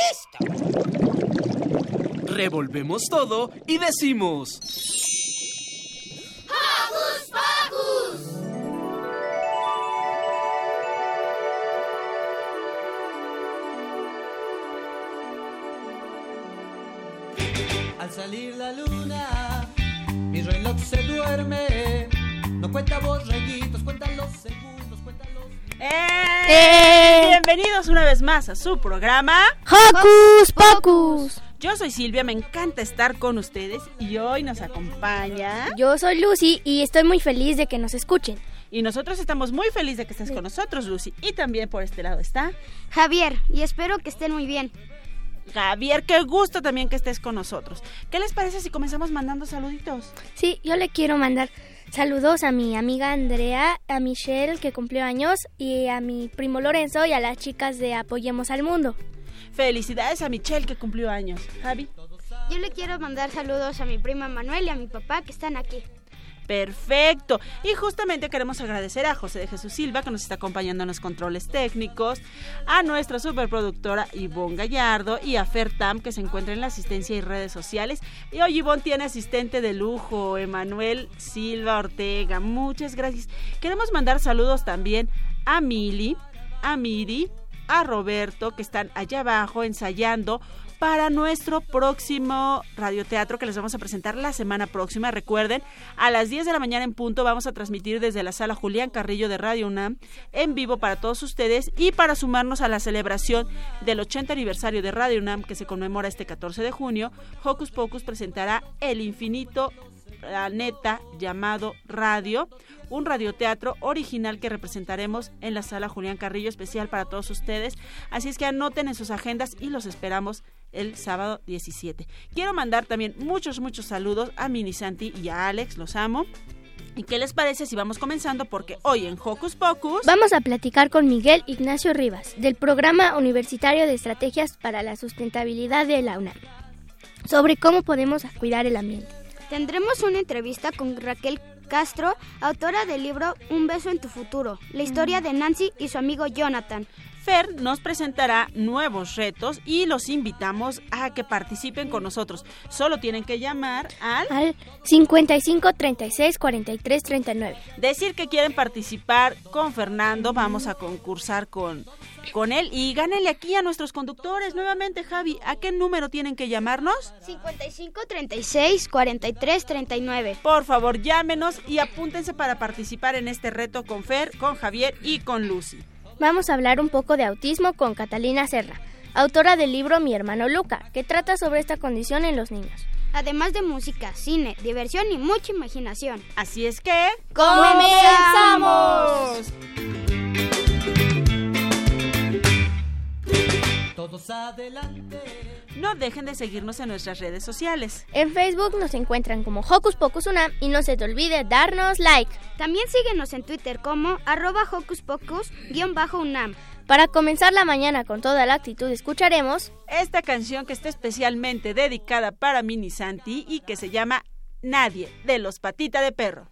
listo. Revolvemos todo y decimos... ¡Hocus Pocus! Al salir la luna, mi reloj se duerme. No cuenta borreguitos, cuenta los segundos. ¡Eh! ¡Eh! Bienvenidos una vez más a su programa ¡Hocus Pocus! Yo soy Silvia, me encanta estar con ustedes y hoy nos acompaña Yo soy Lucy y estoy muy feliz de que nos escuchen. y nosotros estamos muy felices de que estés con nosotros, Lucy. Y también por este lado está Javier, y espero que estén muy bien. Javier, qué gusto también que estés con nosotros. ¿Qué les parece si comenzamos mandando saluditos? Sí, yo le quiero mandar saludos a mi amiga Andrea, a Michelle que cumplió años y a mi primo Lorenzo y a las chicas de Apoyemos al Mundo. Felicidades a Michelle que cumplió años. Javi. Yo le quiero mandar saludos a mi prima Manuel y a mi papá que están aquí. Perfecto. Y justamente queremos agradecer a José de Jesús Silva que nos está acompañando en los controles técnicos, a nuestra superproductora Ivonne Gallardo y a Fer Tam que se encuentra en la asistencia y redes sociales. Y hoy Ivonne tiene asistente de lujo, Emanuel Silva Ortega. Muchas gracias. Queremos mandar saludos también a Mili, a Miri, a Roberto que están allá abajo ensayando para nuestro próximo radioteatro que les vamos a presentar la semana próxima. Recuerden, a las 10 de la mañana en punto vamos a transmitir desde la sala Julián Carrillo de Radio UNAM en vivo para todos ustedes y para sumarnos a la celebración del 80 aniversario de Radio UNAM que se conmemora este 14 de junio, Hocus Pocus presentará El Infinito planeta llamado Radio, un radioteatro original que representaremos en la sala Julián Carrillo especial para todos ustedes. Así es que anoten en sus agendas y los esperamos el sábado 17. Quiero mandar también muchos, muchos saludos a Mini Santi y a Alex, los amo. ¿Y qué les parece si vamos comenzando? Porque hoy en Hocus Pocus... Vamos a platicar con Miguel Ignacio Rivas, del Programa Universitario de Estrategias para la Sustentabilidad de la UNAM, sobre cómo podemos cuidar el ambiente. Tendremos una entrevista con Raquel Castro, autora del libro Un beso en tu futuro, la historia de Nancy y su amigo Jonathan. Fer nos presentará nuevos retos y los invitamos a que participen con nosotros. Solo tienen que llamar al... Al 55 36 43 39. Decir que quieren participar con Fernando, vamos a concursar con, con él y gánenle aquí a nuestros conductores. Nuevamente, Javi, ¿a qué número tienen que llamarnos? 55 36 43 39. Por favor, llámenos y apúntense para participar en este reto con Fer, con Javier y con Lucy. Vamos a hablar un poco de autismo con Catalina Serra, autora del libro Mi hermano Luca, que trata sobre esta condición en los niños. Además de música, cine, diversión y mucha imaginación. Así es que... ¡Comenzamos! Todos adelante. No dejen de seguirnos en nuestras redes sociales. En Facebook nos encuentran como Hocus Pocus Unam y no se te olvide darnos like. También síguenos en Twitter como arroba hocus pocus-unam. Para comenzar la mañana con toda la actitud escucharemos Esta canción que está especialmente dedicada para Mini Santi y que se llama Nadie, de los Patita de Perro.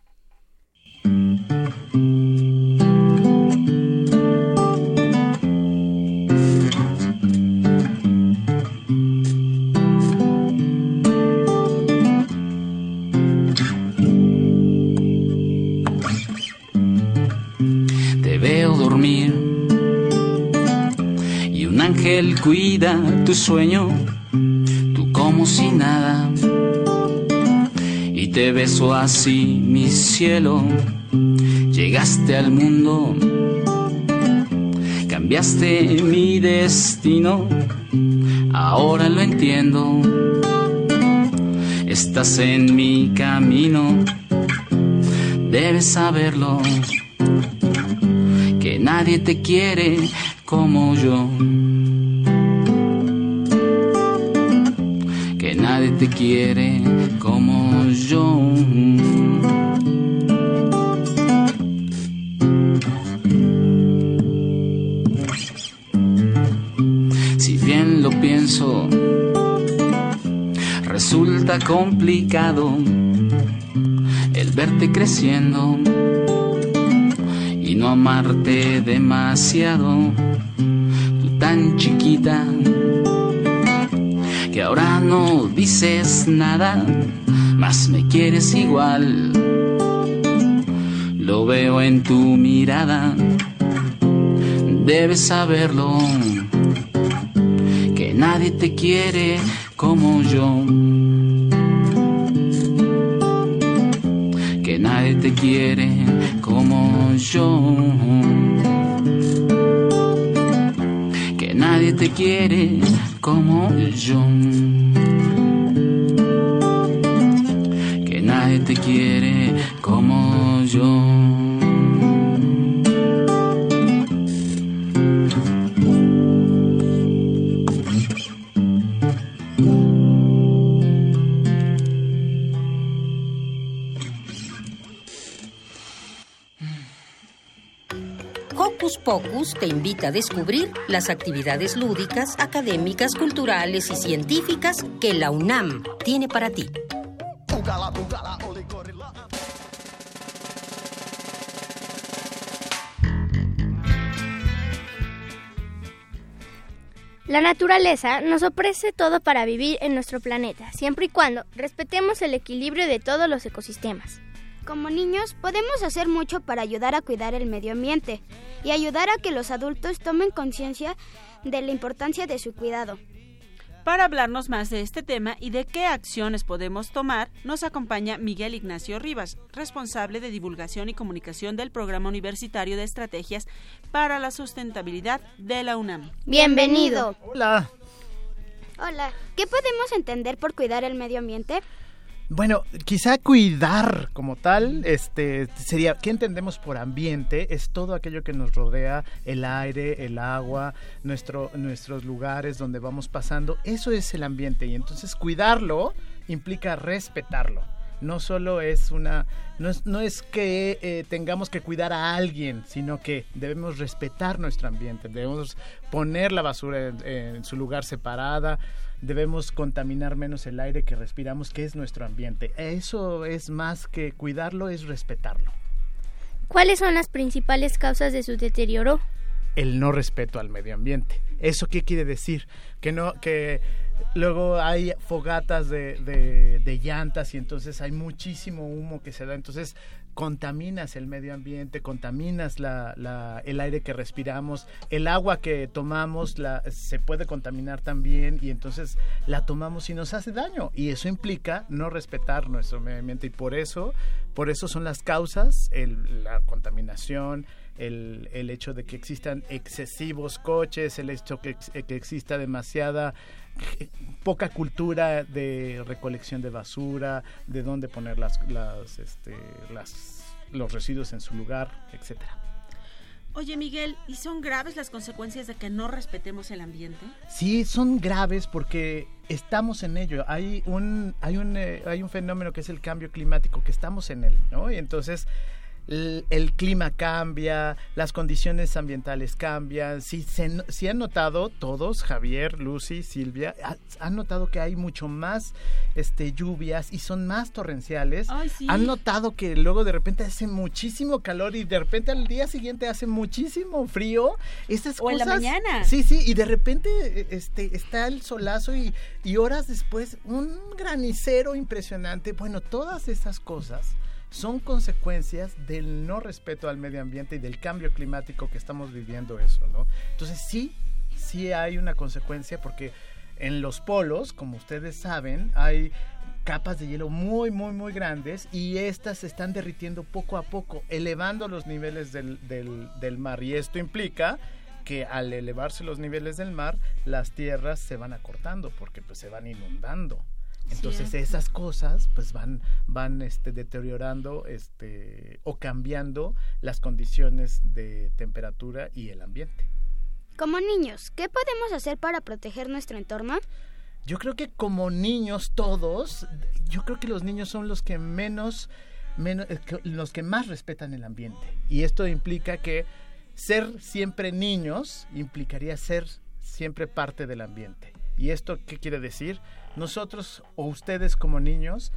Ángel cuida tu sueño, tú como si nada. Y te beso así, mi cielo. Llegaste al mundo, cambiaste mi destino. Ahora lo entiendo. Estás en mi camino, debes saberlo que nadie te quiere como yo. Te quiere como yo. Si bien lo pienso, resulta complicado el verte creciendo y no amarte demasiado. Tú tan chiquita, ahora no dices nada, más me quieres igual. Lo veo en tu mirada, debes saberlo, que nadie te quiere como yo. Que nadie te quiere como yo. Que nadie te quiere como yo. Pocus te invita a descubrir las actividades lúdicas, académicas, culturales y científicas que la UNAM tiene para ti. La naturaleza nos ofrece todo para vivir en nuestro planeta, siempre y cuando respetemos el equilibrio de todos los ecosistemas. Como niños podemos hacer mucho para ayudar a cuidar el medio ambiente y ayudar a que los adultos tomen conciencia de la importancia de su cuidado. Para hablarnos más de este tema y de qué acciones podemos tomar, nos acompaña Miguel Ignacio Rivas, responsable de divulgación y comunicación del Programa Universitario de Estrategias para la Sustentabilidad de la UNAM. Bienvenido. Hola. Hola, ¿qué podemos entender por cuidar el medio ambiente? Bueno, quizá cuidar como tal, este sería, ¿qué entendemos por ambiente? Es todo aquello que nos rodea, el aire, el agua, nuestro, nuestros lugares donde vamos pasando, eso es el ambiente y entonces cuidarlo implica respetarlo. No solo es una, no es, no es que eh, tengamos que cuidar a alguien, sino que debemos respetar nuestro ambiente, debemos poner la basura en, en su lugar separada, debemos contaminar menos el aire que respiramos, que es nuestro ambiente. Eso es más que cuidarlo, es respetarlo. ¿Cuáles son las principales causas de su deterioro? El no respeto al medio ambiente. ¿Eso qué quiere decir? Que no, que luego hay fogatas de, de, de llantas y entonces hay muchísimo humo que se da. Entonces contaminas el medio ambiente, contaminas la, la, el aire que respiramos, el agua que tomamos la, se puede contaminar también y entonces la tomamos y nos hace daño y eso implica no respetar nuestro medio ambiente y por eso, por eso son las causas, el, la contaminación, el, el, hecho de que existan excesivos coches, el hecho que, que exista demasiada poca cultura de recolección de basura, de dónde poner las, las, este, las, los residuos en su lugar, etcétera. Oye Miguel, ¿y son graves las consecuencias de que no respetemos el ambiente? Sí, son graves porque estamos en ello. Hay un, hay un, eh, hay un fenómeno que es el cambio climático, que estamos en él, ¿no? Y entonces el, el, clima cambia, las condiciones ambientales cambian. Si, se, si han notado todos, Javier, Lucy, Silvia, ha, han notado que hay mucho más este, lluvias y son más torrenciales. Ay, sí. Han notado que luego de repente hace muchísimo calor y de repente al día siguiente hace muchísimo frío. Estas o cosas, en la mañana. Sí, sí, y de repente este, está el solazo y, y horas después un granicero impresionante. Bueno, todas estas cosas son consecuencias del no respeto al medio ambiente y del cambio climático que estamos viviendo eso, ¿no? Entonces sí, sí hay una consecuencia porque en los polos, como ustedes saben, hay capas de hielo muy, muy, muy grandes y estas se están derritiendo poco a poco, elevando los niveles del, del, mar y esto implica que al elevarse los niveles del mar, las tierras se van acortando porque pues se van inundando. Entonces Cierto. esas cosas pues van van este deteriorando este o cambiando las condiciones de temperatura y el ambiente. Como niños, ¿qué podemos hacer para proteger nuestro entorno? Yo creo que como niños todos, yo creo que los niños son los que menos, menos los que más respetan el ambiente y esto implica que ser siempre niños implicaría ser siempre parte del ambiente. ¿Y esto qué quiere decir? Nosotros o ustedes como niños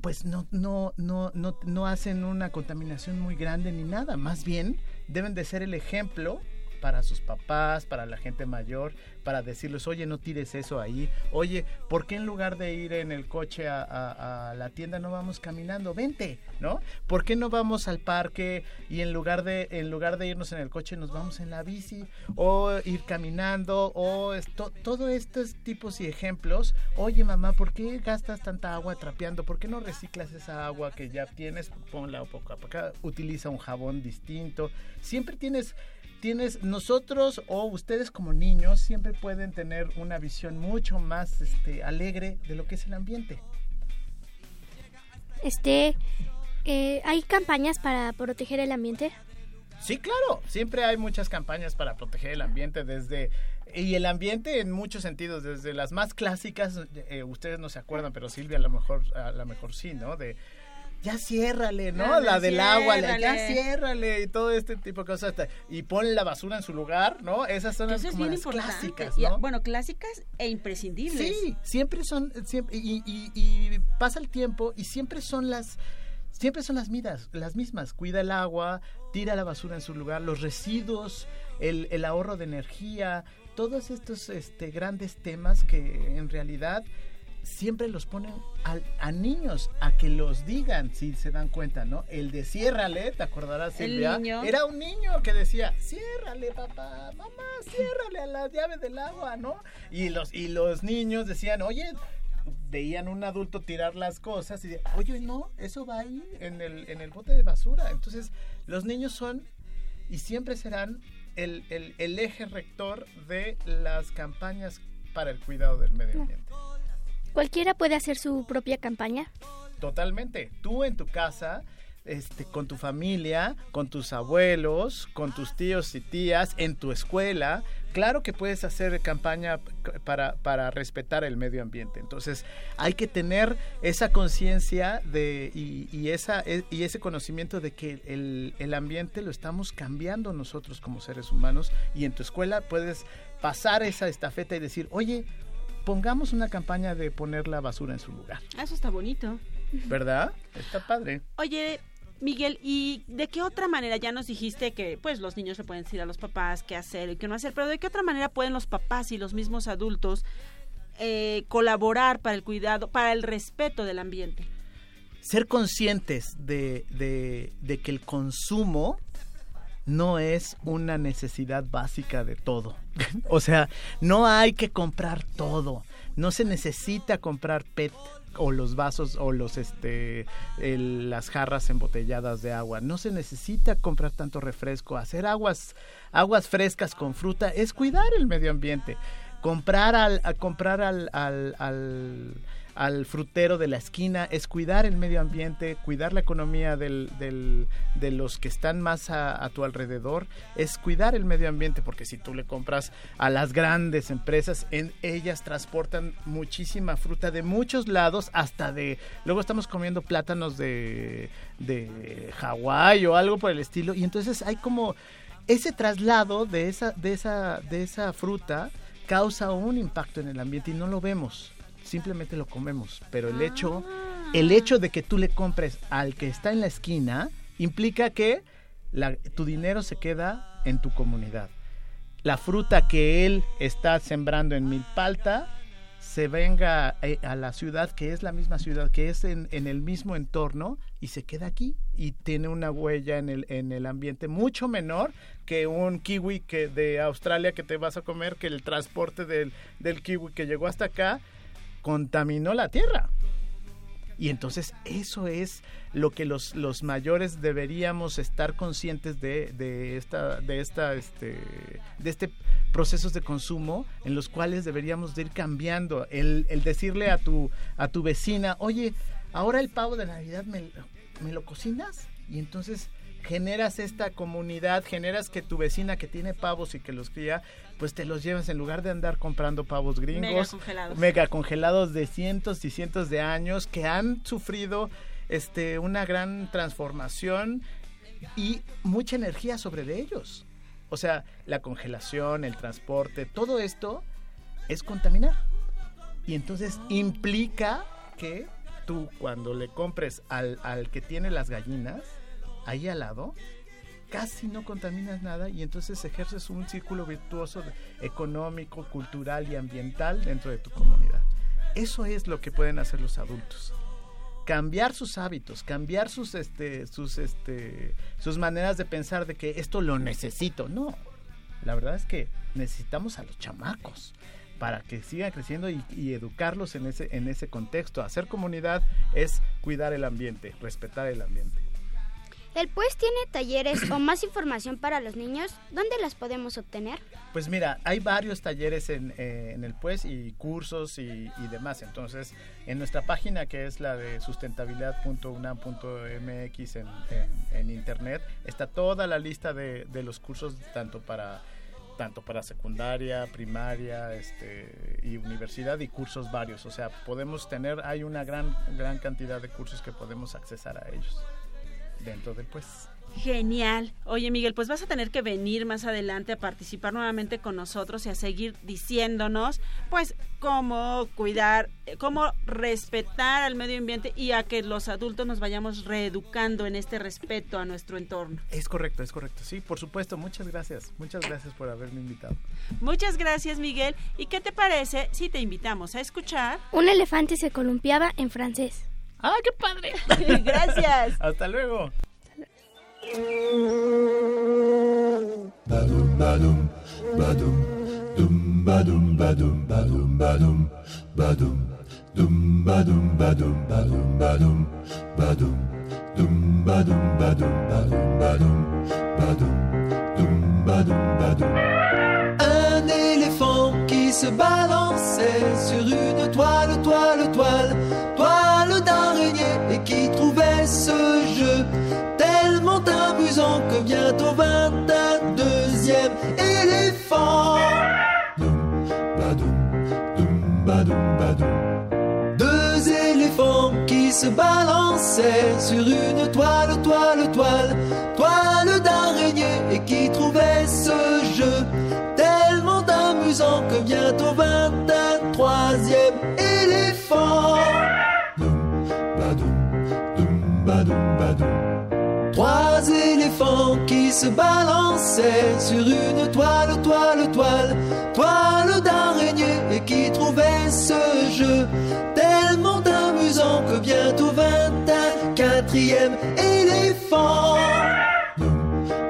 pues no, no, no, no, no hacen una contaminación muy grande ni nada, más bien deben de ser el ejemplo para sus papás, para la gente mayor, para decirles, oye, no tires eso ahí, oye, ¿por qué en lugar de ir en el coche a, la tienda no vamos caminando? Vente, ¿no? ¿Por qué no vamos al parque y en lugar de en lugar de irnos en el coche nos vamos en la bici o ir caminando o esto, todo estos tipos y ejemplos? Oye, mamá, ¿por qué gastas tanta agua trapeando? ¿Por qué no reciclas esa agua que ya tienes? Ponla a poco, utiliza un jabón distinto. Siempre tienes tienes nosotros o ustedes como niños siempre pueden tener una visión mucho más este alegre de lo que es el ambiente. Este, eh, ¿hay campañas para proteger el ambiente? Sí, claro, siempre hay muchas campañas para proteger el ambiente desde y el ambiente en muchos sentidos, desde las más clásicas, eh, ustedes no se acuerdan, pero Silvia a lo mejor a lo mejor sí, ¿no? De ya ciérrale, ¿no? La del agua, la- ya ciérrale. y todo este tipo de cosas. Y pon la basura en su lugar, ¿no? Esas son las, como las clásicas, Y, ¿no? bueno, clásicas e imprescindibles. Sí, siempre son, siempre, y, y- y pasa el tiempo y siempre son las, siempre son las miras, las mismas. Cuida el agua, tira la basura en su lugar, los residuos, el, el ahorro de energía, todos estos este, grandes temas que en realidad siempre los ponen al- a, niños a que los digan si se dan cuenta, ¿no? El de ciérrale, ¿te acordarás El Silvia? niño. Era un niño que decía, ciérrale papá, mamá, ciérrale a la llave del agua, ¿no? Y los, y los niños decían, oye, veían un adulto tirar las cosas y de, oye, no, eso va ahí en el, en el bote de basura. Entonces, los niños son y siempre serán el, el- el eje rector de las campañas para el cuidado del medio ambiente. ¿Cualquiera puede hacer su propia campaña? Totalmente. Tú en tu casa, este, con tu familia, con tus abuelos, con tus tíos y tías, en tu escuela, claro que puedes hacer campaña para, para respetar el medio ambiente. Entonces, hay que tener esa conciencia de y, y esa e- y ese conocimiento de que el, el ambiente lo estamos cambiando nosotros como seres humanos y en tu escuela puedes pasar esa estafeta y decir, oye, pongamos una campaña de poner la basura en su lugar. Ah, Eso está bonito. ¿Verdad? Está padre. Oye, Miguel, ¿y de qué otra manera ya nos dijiste que pues los niños le pueden decir a los papás qué hacer y qué no hacer, pero de qué otra manera pueden los papás y los mismos adultos eh, colaborar para el cuidado, para el respeto del ambiente? Ser conscientes de, de- de que el consumo no es una necesidad básica de todo. o sea, no hay que comprar todo. No se necesita comprar PET o los vasos o los este las jarras embotelladas de agua. No se necesita comprar tanto refresco. Hacer aguas aguas frescas con fruta es cuidar el medio ambiente. Comprar al comprar al, al al frutero de la esquina, es cuidar el medio ambiente, cuidar la economía del, del- de los que están más a, a tu alrededor, es cuidar el medio ambiente, porque si tú le compras a las grandes empresas, en ellas transportan muchísima fruta de muchos lados, hasta de, luego estamos comiendo plátanos de, de Hawái o algo por el estilo, y entonces hay como ese traslado de esa, de esa, de esa fruta causa un impacto en el ambiente y no lo vemos simplemente lo comemos. Pero el hecho, el hecho de que tú le compres al que está en la esquina implica que la- tu dinero se queda en tu comunidad. La fruta que él está sembrando en Milpalta se venga eh, a la ciudad, que es la misma ciudad, que es en, en el mismo entorno, y se queda aquí y tiene una huella en el, en el ambiente mucho menor que un kiwi que de Australia que te vas a comer, que el transporte del, del kiwi que llegó hasta acá contaminó la tierra. Y entonces eso es lo que los, los mayores deberíamos estar conscientes de, de esta, de esta, este, de este procesos de consumo en los cuales deberíamos de ir cambiando. El, el decirle a tu, a tu vecina, oye, ahora el pavo de Navidad me, me lo cocinas y entonces generas esta comunidad, generas que tu vecina que tiene pavos y que los cría, pues te los llevas en lugar de andar comprando pavos gringos, Mega congelados. mega congelados de cientos y cientos de años que han sufrido este una gran transformación y mucha energía sobre de ellos. O sea, la congelación, el transporte, todo esto es contaminar. Y entonces implica que tú cuando le compres al, al que tiene las gallinas, ahí al lado, casi no contaminas nada y entonces ejerces un círculo virtuoso económico, cultural y ambiental dentro de tu comunidad. Eso es lo que pueden hacer los adultos cambiar sus hábitos, cambiar sus este sus este sus maneras de pensar de que esto lo necesito. No. La verdad es que necesitamos a los chamacos para que sigan creciendo y, y, educarlos en ese en ese contexto. Hacer comunidad es cuidar el ambiente, respetar el ambiente. ¿El PUES tiene talleres o más información para los niños? ¿Dónde las podemos obtener? Pues mira, hay varios talleres en, eh, el PUES y cursos y, demás. Entonces, en nuestra página que es la de sustentabilidad.unam.mx en, en, en, internet, está toda la lista de, de los cursos tanto para tanto para secundaria, primaria, este y universidad y cursos varios. O sea, podemos tener, hay una gran gran cantidad de cursos que podemos accesar a ellos dentro del pues. Genial. Oye, Miguel, pues vas a tener que venir más adelante a participar nuevamente con nosotros y a seguir diciéndonos, pues, cómo cuidar, cómo respetar al medio ambiente y a que los adultos nos vayamos reeducando en este respeto a nuestro entorno. Es correcto, es correcto. Sí, por supuesto. Muchas gracias. Muchas gracias por haberme invitado. Muchas gracias, Miguel. ¿Y qué te parece si te invitamos a escuchar? Un elefante se columpiaba en francés. ¡Ah, qué padre! Gracias. Hasta luego. Badum, badum, badum, dum, badum, badum, badum, badum, badum, dum, badum, badum, badum, badum, badum, dum, badum, badum, badum, badum, badum, dum, badum, badum. Un éléphant qui se balançait sur une toile, toile, toile, toile que bientôt 22e éléphant. Deux éléphants qui se balançaient sur une toile, toile, toile, toile d'araignée et qui trouvaient ce jeu tellement amusant que bientôt 23e éléphant. Doum, badoum, doum, badoum, badoum. Qui se balançaient sur une toile, toile, toile, toile d'araignée et qui trouvaient ce jeu tellement amusant que bientôt vint un quatrième éléphant.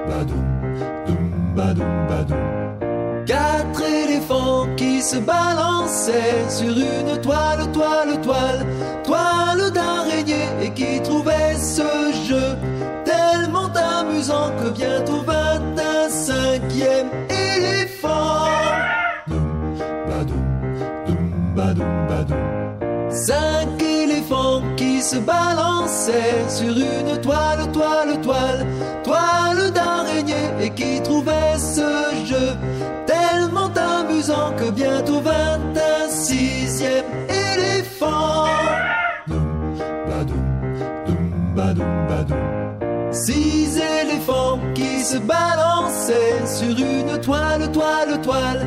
Badum, badum. Quatre éléphants qui se balançaient sur une toile, toile, toile Cinq éléphants qui se balançaient sur une toile, toile, toile, toile d'araignée et qui trouvaient ce jeu tellement amusant que bientôt vint un sixième éléphant. Badum. Six éléphants qui se balançaient sur une toile, toile, toile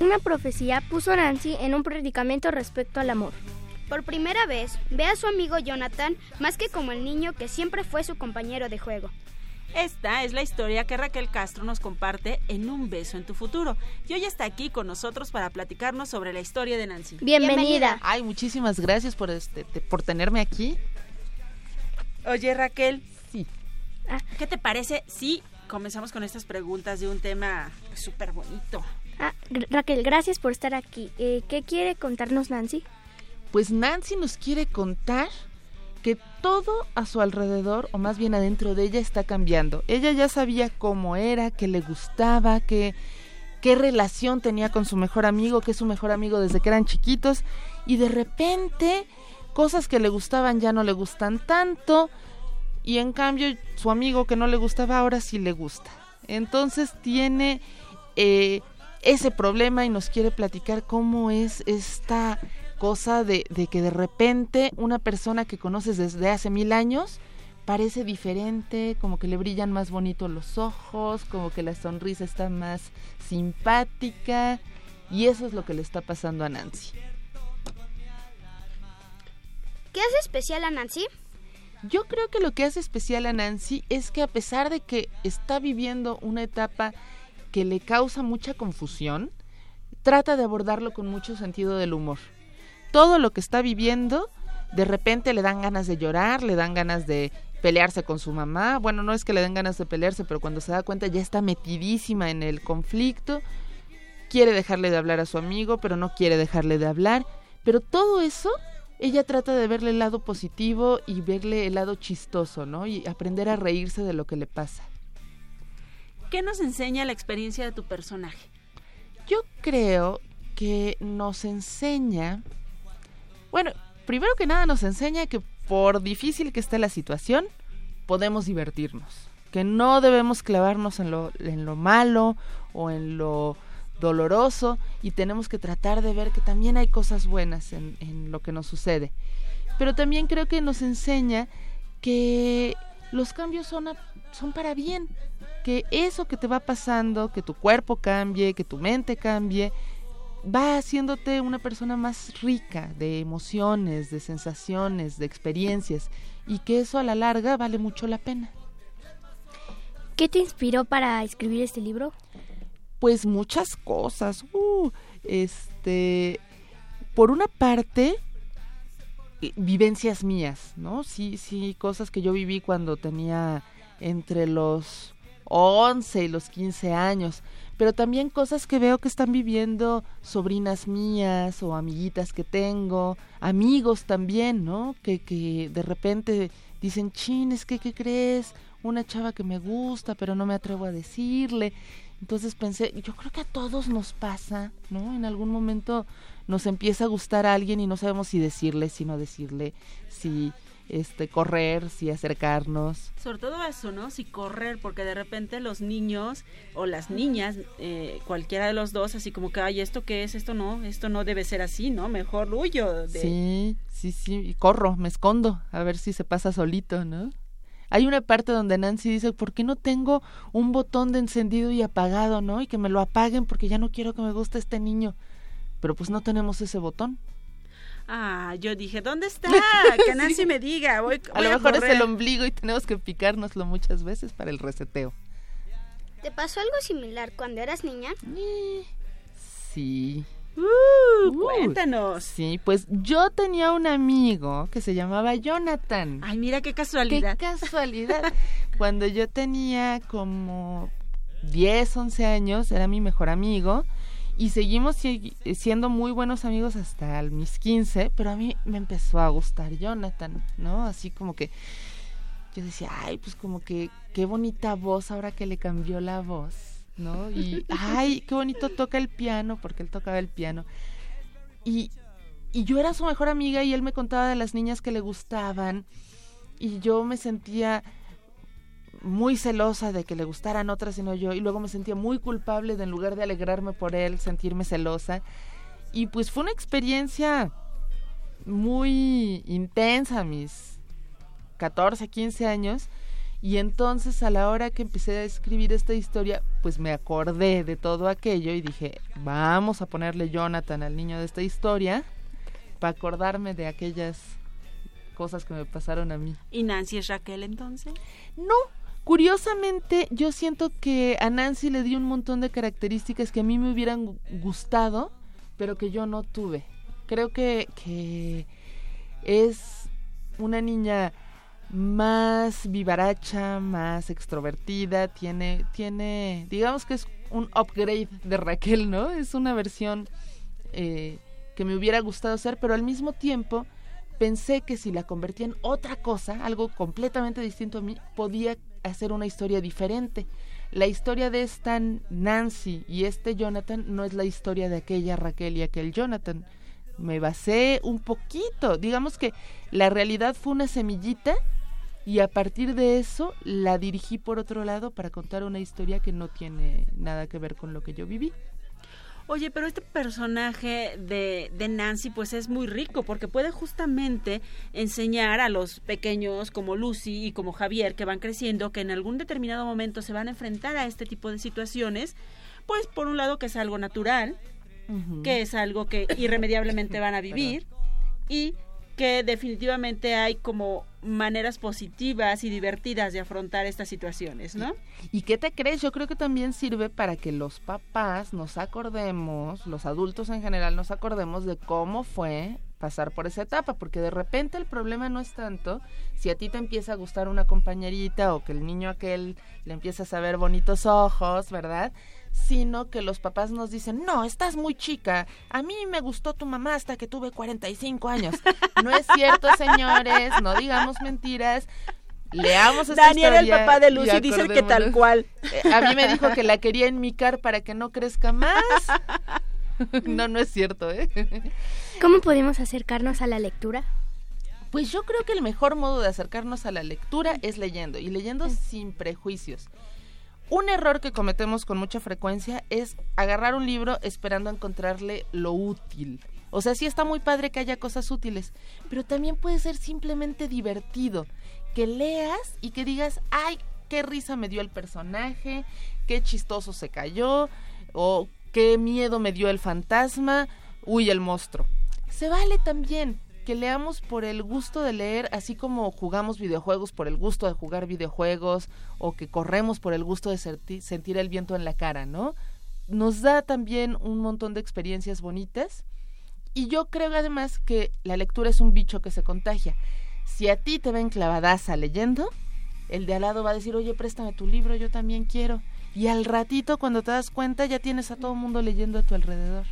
Una profecía puso a Nancy en un predicamento respecto al amor. Por primera vez, ve a su amigo Jonathan más que como el niño que siempre fue su compañero de juego. Esta es la historia que Raquel Castro nos comparte en Un beso en tu futuro. Y hoy está aquí con nosotros para platicarnos sobre la historia de Nancy. Bienvenida. Ay, muchísimas gracias por este te- por tenerme aquí. Oye, Raquel, Sí. ¿qué te parece si comenzamos con estas preguntas de un tema súper bonito? Ah, Ra- Raquel, gracias por estar aquí. Eh, ¿Qué quiere contarnos Nancy? Pues Nancy nos quiere contar que todo a su alrededor, o más bien adentro de ella, está cambiando. Ella ya sabía cómo era, que le gustaba, que, qué relación tenía con su mejor amigo, que es su mejor amigo desde que eran chiquitos, y de repente cosas que le gustaban ya no le gustan tanto, y en cambio su amigo que no le gustaba ahora sí le gusta. Entonces tiene eh, ese problema y nos quiere platicar cómo es esta cosa de, de que de repente una persona que conoces desde hace mil años parece diferente, como que le brillan más bonitos los ojos, como que la sonrisa está más simpática y eso es lo que le está pasando a Nancy. ¿Qué hace especial a Nancy? Yo creo que lo que hace especial a Nancy es que a pesar de que está viviendo una etapa que le causa mucha confusión, trata de abordarlo con mucho sentido del humor. Todo lo que está viviendo, de repente le dan ganas de llorar, le dan ganas de pelearse con su mamá. Bueno, no es que le den ganas de pelearse, pero cuando se da cuenta ya está metidísima en el conflicto. Quiere dejarle de hablar a su amigo, pero no quiere dejarle de hablar. Pero todo eso, ella trata de verle el lado positivo y verle el lado chistoso, ¿no? Y aprender a reírse de lo que le pasa. ¿Qué nos enseña la experiencia de tu personaje? Yo creo que nos enseña, bueno, primero que nada nos enseña que por difícil que esté la situación, podemos divertirnos, que no debemos clavarnos en lo, en lo malo o en lo doloroso y tenemos que tratar de ver que también hay cosas buenas en, lo que nos sucede. Pero también creo que nos enseña que los cambios son, a- son para bien, que eso que te va pasando, que tu cuerpo cambie, que tu mente cambie, va haciéndote una persona más rica de emociones, de sensaciones, de experiencias y que eso a la larga vale mucho la pena. ¿Qué te inspiró para escribir este libro? Pues muchas cosas. Uh, este, por una parte, eh, vivencias mías, ¿no? Sí, sí, cosas que yo viví cuando tenía entre los 11 y los 15 años, pero también cosas que veo que están viviendo sobrinas mías o amiguitas que tengo, amigos también, ¿no? Que, que de repente dicen, chin, es que, ¿qué crees? Una chava que me gusta, pero no me atrevo a decirle. Entonces pensé, yo creo que a todos nos pasa, ¿no? En algún momento nos empieza a gustar a alguien y no sabemos si decirle, si no decirle, si este correr, si acercarnos. Sobre todo eso, ¿no? Si correr, porque de repente los niños o las niñas, eh, cualquiera de los dos, así como que, ay, ¿esto qué es? Esto no, esto no debe ser así, ¿no? Mejor huyo. De... Sí, sí, sí, y corro, me escondo, a ver si se pasa solito, ¿no? Hay una parte donde Nancy dice, ¿por qué no tengo un botón de encendido y apagado, no? Y que me lo apaguen porque ya no quiero que me guste este niño. Pero pues no tenemos ese botón. Ah, yo dije, ¿dónde está? Que Nancy me diga. Voy, A voy lo mejor es el ombligo y tenemos que picárnoslo muchas veces para el reseteo. ¿Te pasó algo similar cuando eras niña? Sí. Uh, cuéntanos. Sí, pues yo tenía un amigo que se llamaba Jonathan. Ay, mira qué casualidad. Qué casualidad. Cuando yo tenía como 10, 11 años, era mi mejor amigo y seguimos si- siendo muy buenos amigos hasta mis 15, pero a mí me empezó a gustar Jonathan, ¿no? Así como que yo decía, ay, pues como que qué bonita voz ahora que le cambió la voz, ¿no? Y, ay, qué bonito toca el piano, porque él tocaba el piano. Y, y yo era su mejor amiga y él me contaba de las niñas que le gustaban y yo me sentía muy celosa de que le gustaran otras sino yo y luego me sentía muy culpable de en lugar de alegrarme por él sentirme celosa y pues fue una experiencia muy intensa mis 14, 15 años y entonces a la hora que empecé a escribir esta historia pues me acordé de todo aquello y dije vamos a ponerle Jonathan al niño de esta historia para acordarme de aquellas cosas que me pasaron a mí. ¿Y Nancy es Raquel entonces? No, curiosamente yo siento que a Nancy le di un montón de características que a mí me hubieran gu- gustado, pero que yo no tuve. Creo que, que es una niña más vivaracha, más extrovertida, tiene, tiene, digamos que es un upgrade de Raquel, ¿no? Es una versión eh, que me hubiera gustado ser, pero al mismo tiempo pensé que si la convertía en otra cosa, algo completamente distinto a mí, podía hacer una historia diferente. La historia de esta Nancy y este Jonathan no es la historia de aquella Raquel y aquel Jonathan. Me basé un poquito, digamos que la realidad fue una semillita y a partir de eso la dirigí por otro lado para contar una historia que no tiene nada que ver con lo que yo viví. Oye, pero este personaje de, de, Nancy pues es muy rico porque puede justamente enseñar a los pequeños como Lucy y como Javier que van creciendo que en algún determinado momento se van a enfrentar a este tipo de situaciones, pues por un lado que es algo natural, que es algo que irremediablemente van a vivir y que definitivamente hay como maneras positivas y divertidas de afrontar estas situaciones, ¿no? ¿Y qué te crees? Yo creo que también sirve para que los papás nos acordemos, los adultos en general nos acordemos de cómo fue pasar por esa etapa, porque de repente el problema no es tanto si a ti te empieza a gustar una compañerita o que el niño aquel le empieza a saber bonitos ojos, ¿verdad? Sino que los papás nos dicen, no, estás muy chica, a mí me gustó tu mamá hasta que tuve 45 años. No es cierto, señores, no digamos mentiras. Leamos esta Daniel, el papá de Lucy, dice que tal cual. Eh, a mí me dijo que la quería enmicar para que no crezca más. No, no es cierto, ¿eh? ¿Cómo podemos acercarnos a la lectura? Pues yo creo que el mejor modo de acercarnos a la lectura es leyendo y leyendo sin prejuicios. Un error que cometemos con mucha frecuencia es agarrar un libro esperando encontrarle lo útil. O sea, sí está muy padre que haya cosas útiles, pero también puede ser simplemente divertido. Que leas y que digas, ay, qué risa me dio el personaje, qué chistoso se cayó, o qué miedo me dio el fantasma, uy, el monstruo. Se vale también, que leamos por el gusto de leer, así como jugamos videojuegos por el gusto de jugar videojuegos o que corremos por el gusto de sentir el viento en la cara, ¿no? Nos da también un montón de experiencias bonitas y yo creo además que la lectura es un bicho que se contagia. Si a ti te ven clavadaza leyendo, el de al lado va a decir, oye, préstame tu libro, yo también quiero. Y al ratito, cuando te das cuenta, ya tienes a todo el mundo leyendo a tu alrededor.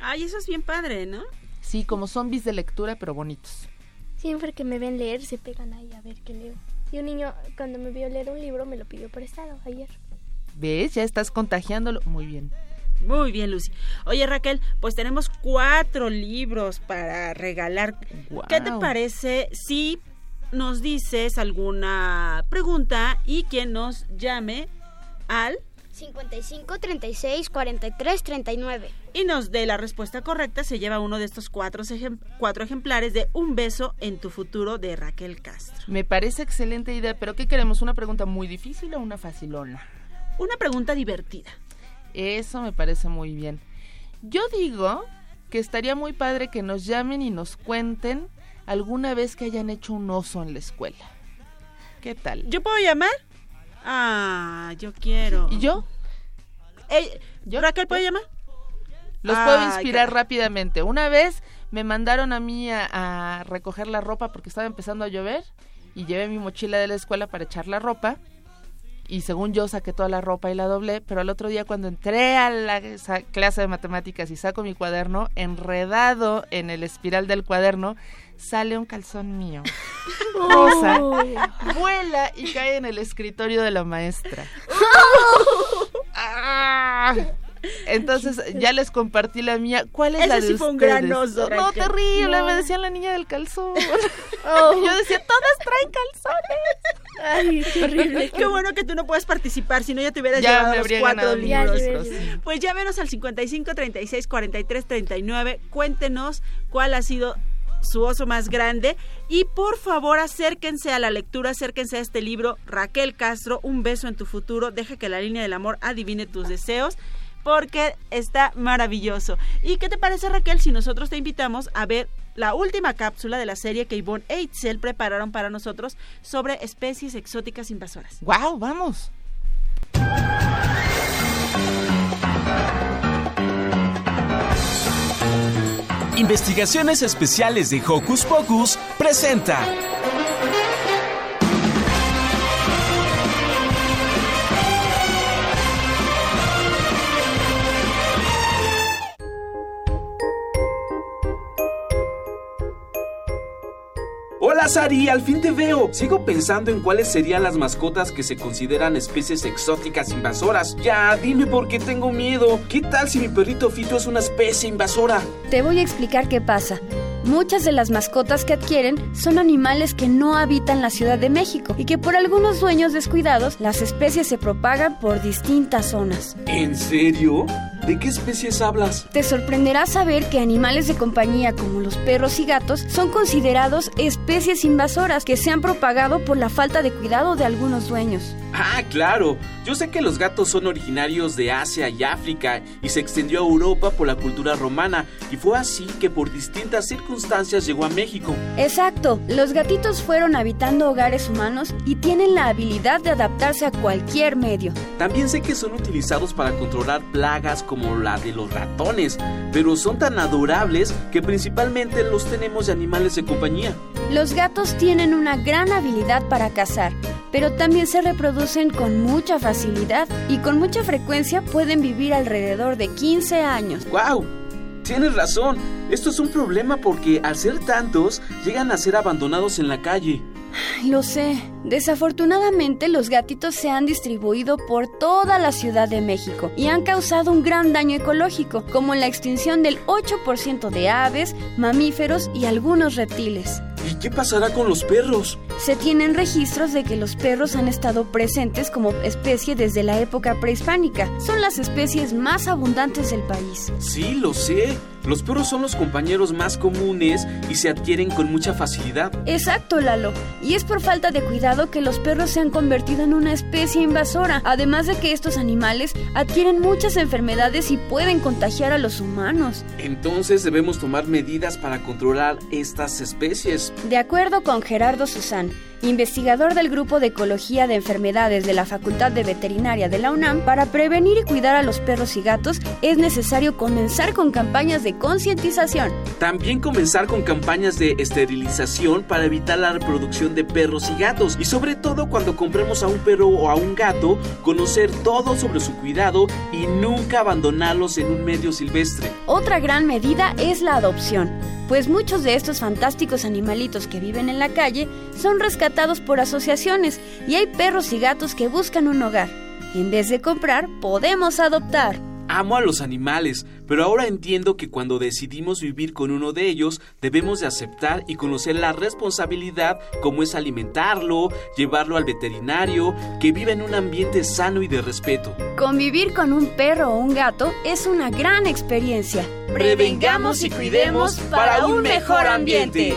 Ay, eso es bien padre, ¿no? Sí, como zombies de lectura, pero bonitos. Siempre que me ven leer, se pegan ahí a ver qué leo. Y un niño, cuando me vio leer un libro, me lo pidió prestado ayer. ¿Ves? Ya estás contagiándolo. Muy bien. Muy bien, Lucy. Oye, Raquel, pues tenemos cuatro libros para regalar. ¿Qué te parece si nos dices alguna pregunta y quien nos llame al 55 36 43 39. Y nos dé la respuesta correcta, se lleva uno de estos cuatro, cuatro ejemplares de Un beso en tu futuro de Raquel Castro. Me parece excelente idea, pero ¿qué queremos? ¿Una pregunta muy difícil o una facilona? Una pregunta divertida. Eso me parece muy bien. Yo digo que estaría muy padre que nos llamen y nos cuenten alguna vez que hayan hecho un oso en la escuela. ¿Qué tal? ¿Yo puedo llamar? Ah, yo quiero. ¿Y yo? ¿Yo? ¿Raquel puede llamar? Los puedo inspirar rápidamente. Una vez me mandaron a mí a, recoger la ropa porque estaba empezando a llover y llevé mi mochila de la escuela para echar la ropa y según yo saqué toda la ropa y la doblé, pero al otro día cuando entré a la clase de matemáticas y saco mi cuaderno, enredado en el espiral del cuaderno, sale un calzón mío. Rosa, vuela y cae en el escritorio de la maestra. Ah. Entonces ya les compartí la mía. ¿Cuál es la de sí fue un gran oso, No, terrible. Me decían la niña del calzón. Oh. Yo decía, todas traen calzones. Ay, qué horrible. Qué bueno que tú no puedes participar, si no ya te hubieras llevado los cuatro libros. Pues llámenos al 55 36 43 39. Cuéntenos cuál ha sido su oso más grande. Y por favor, acérquense a la lectura, acérquense a este libro, Raquel Castro, Un beso en tu futuro. Deja que la línea del amor adivine tus deseos porque está maravilloso. ¿Y qué te parece Raquel si nosotros te invitamos a ver la última cápsula de la serie que Yvonne e Itzel prepararon para nosotros sobre especies exóticas invasoras? ¡Wow! ¡Vamos! Investigaciones Especiales de Hocus Pocus presenta Hola Sari, al fin te veo. Sigo pensando en cuáles serían las mascotas que se consideran especies exóticas invasoras. Ya, dime por qué tengo miedo. ¿Qué tal si mi perrito Fito es una especie invasora? Te voy a explicar qué pasa. Muchas de las mascotas que adquieren son animales que no habitan la Ciudad de México y que por algunos dueños descuidados las especies se propagan por distintas zonas. ¿En serio? ¿De qué especies hablas? Te sorprenderá saber que animales de compañía como los perros y gatos son considerados especies invasoras que se han propagado por la falta de cuidado de algunos dueños. Ah, claro. Yo sé que los gatos son originarios de Asia y África y se extendió a Europa por la cultura romana y fue así que por distintas circunstancias llegó a México. Exacto. Los gatitos fueron habitando hogares humanos y tienen la habilidad de adaptarse a cualquier medio. También sé que son utilizados para controlar plagas como la de los ratones, pero son tan adorables que principalmente los tenemos de animales de compañía. Los gatos tienen una gran habilidad para cazar, pero también se reproducen con mucha facilidad y con mucha frecuencia pueden vivir alrededor de 15 años. ¡Wow! Tienes razón, esto es un problema porque al ser tantos llegan a ser abandonados en la calle. Lo sé. Desafortunadamente los gatitos se han distribuido por toda la Ciudad de México y han causado un gran daño ecológico, como la extinción del 8% de aves, mamíferos y algunos reptiles. ¿Y qué pasará con los perros? Se tienen registros de que los perros han estado presentes como especie desde la época prehispánica. Son las especies más abundantes del país. Sí, lo sé. Los perros son los compañeros más comunes y se adquieren con mucha facilidad. Exacto, Lalo. Y es por falta de cuidado que los perros se han convertido en una especie invasora, además de que estos animales adquieren muchas enfermedades y pueden contagiar a los humanos. Entonces debemos tomar medidas para controlar estas especies. De acuerdo con Gerardo Susán, investigador del Grupo de Ecología de Enfermedades de la Facultad de Veterinaria de la UNAM, para prevenir y cuidar a los perros y gatos es necesario comenzar con campañas de concientización. También comenzar con campañas de esterilización para evitar la reproducción de perros y gatos. Y sobre todo cuando compremos a un perro o a un gato, conocer todo sobre su cuidado y nunca abandonarlos en un medio silvestre. Otra gran medida es la adopción pues muchos de estos fantásticos animalitos que viven en la calle son rescatados por asociaciones y hay perros y gatos que buscan un hogar. En vez de comprar, podemos adoptar. Amo a los animales, pero ahora entiendo que cuando decidimos vivir con uno de ellos, debemos de aceptar y conocer la responsabilidad como es alimentarlo, llevarlo al veterinario, que viva en un ambiente sano y de respeto. Convivir con un perro o un gato es una gran experiencia. Prevengamos y cuidemos para un mejor ambiente.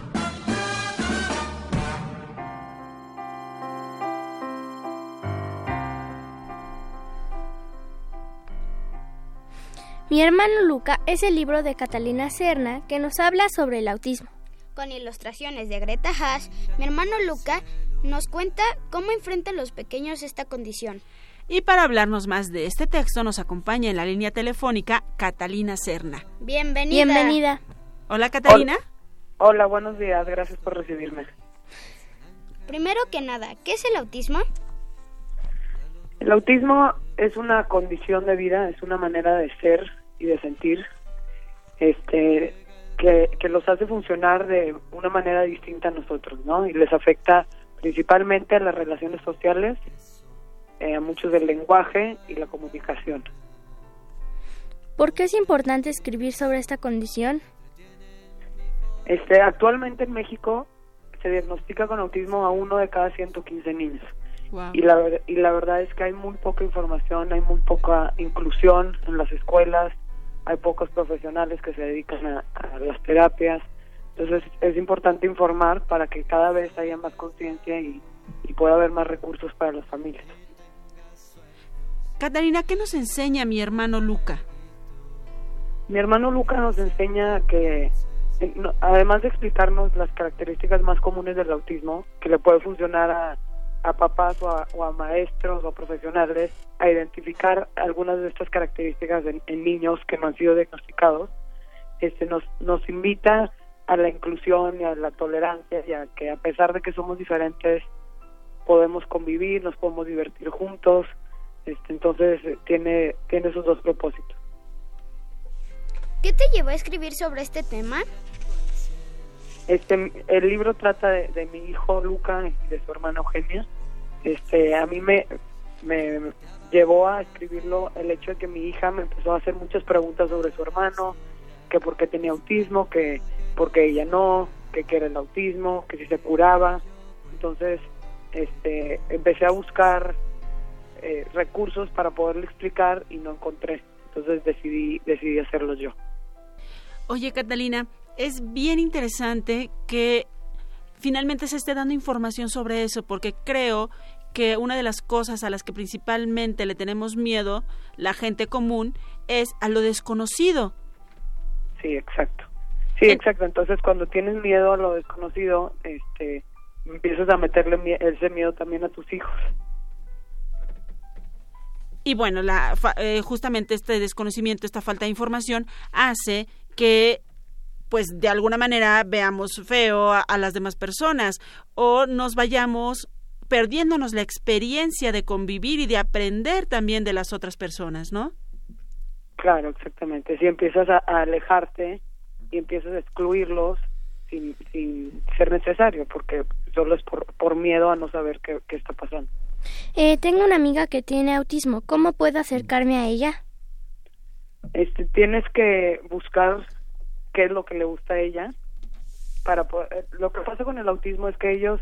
Mi hermano Luca es el libro de Catalina Serna que nos habla sobre el autismo. Con ilustraciones de Greta Hash, mi hermano Luca nos cuenta cómo enfrentan los pequeños esta condición. Y para hablarnos más de este texto nos acompaña en la línea telefónica Catalina Serna. Bienvenida. Bienvenida. Hola Catalina. Hola. Hola, buenos días, gracias por recibirme. Primero que nada, ¿qué es el autismo? El autismo es una condición de vida, es una manera de ser y de sentir este que, que los hace funcionar de una manera distinta a nosotros, ¿no? Y les afecta principalmente a las relaciones sociales, eh, a muchos del lenguaje y la comunicación. ¿Por qué es importante escribir sobre esta condición? Este, actualmente en México se diagnostica con autismo a uno de cada 115 niños. Y, la, y la verdad es que hay muy poca información, hay muy poca inclusión en las escuelas, hay pocos profesionales que se dedican a, las terapias. Entonces es importante informar para que cada vez haya más conciencia y, y pueda haber más recursos para las familias. Catalina, ¿qué nos enseña mi hermano Luca? Mi hermano Luca nos enseña que eh, además de explicarnos las características más comunes del autismo, que le puede funcionar a, papás o a, maestros o profesionales a identificar algunas de estas características en, niños que no han sido diagnosticados, este nos, nos invita a la inclusión y a la tolerancia y a que a pesar de que somos diferentes podemos convivir, nos podemos divertir juntos, este, entonces eh, tiene, tiene esos dos propósitos. ¿Qué te llevó a escribir sobre este tema? Este, el libro trata de, mi hijo Luca y de su hermana Eugenia. Este, a mí me, me llevó a escribirlo el hecho de que mi hija me empezó a hacer muchas preguntas sobre su hermano, que por qué tenía autismo, que por qué ella no, que qué era el autismo, que si se curaba. Entonces, este, empecé a buscar eh, recursos para poderle explicar y no encontré. Entonces decidí, decidí hacerlo yo. Oye, Catalina, es bien interesante que finalmente se esté dando información sobre eso, porque creo que una de las cosas a las que principalmente le tenemos miedo la gente común es a lo desconocido. Sí, exacto. Sí, exacto. Entonces, cuando tienes miedo a lo desconocido, este, empiezas a meterle ese miedo también a tus hijos. Y bueno, la, eh, justamente este desconocimiento, esta falta de información hace que pues de alguna manera veamos feo a, las demás personas o nos vayamos perdiéndonos la experiencia de convivir y de aprender también de las otras personas, ¿no? Claro, exactamente. Si empiezas a, alejarte y empiezas a excluirlos sin, sin, ser necesario, porque solo es por, por miedo a no saber qué, qué está pasando. Eh, tengo una amiga que tiene autismo. ¿Cómo puedo acercarme a ella? Este, tienes que buscar qué es lo que le gusta a ella. Para eh, lo que pasa con el autismo es que ellos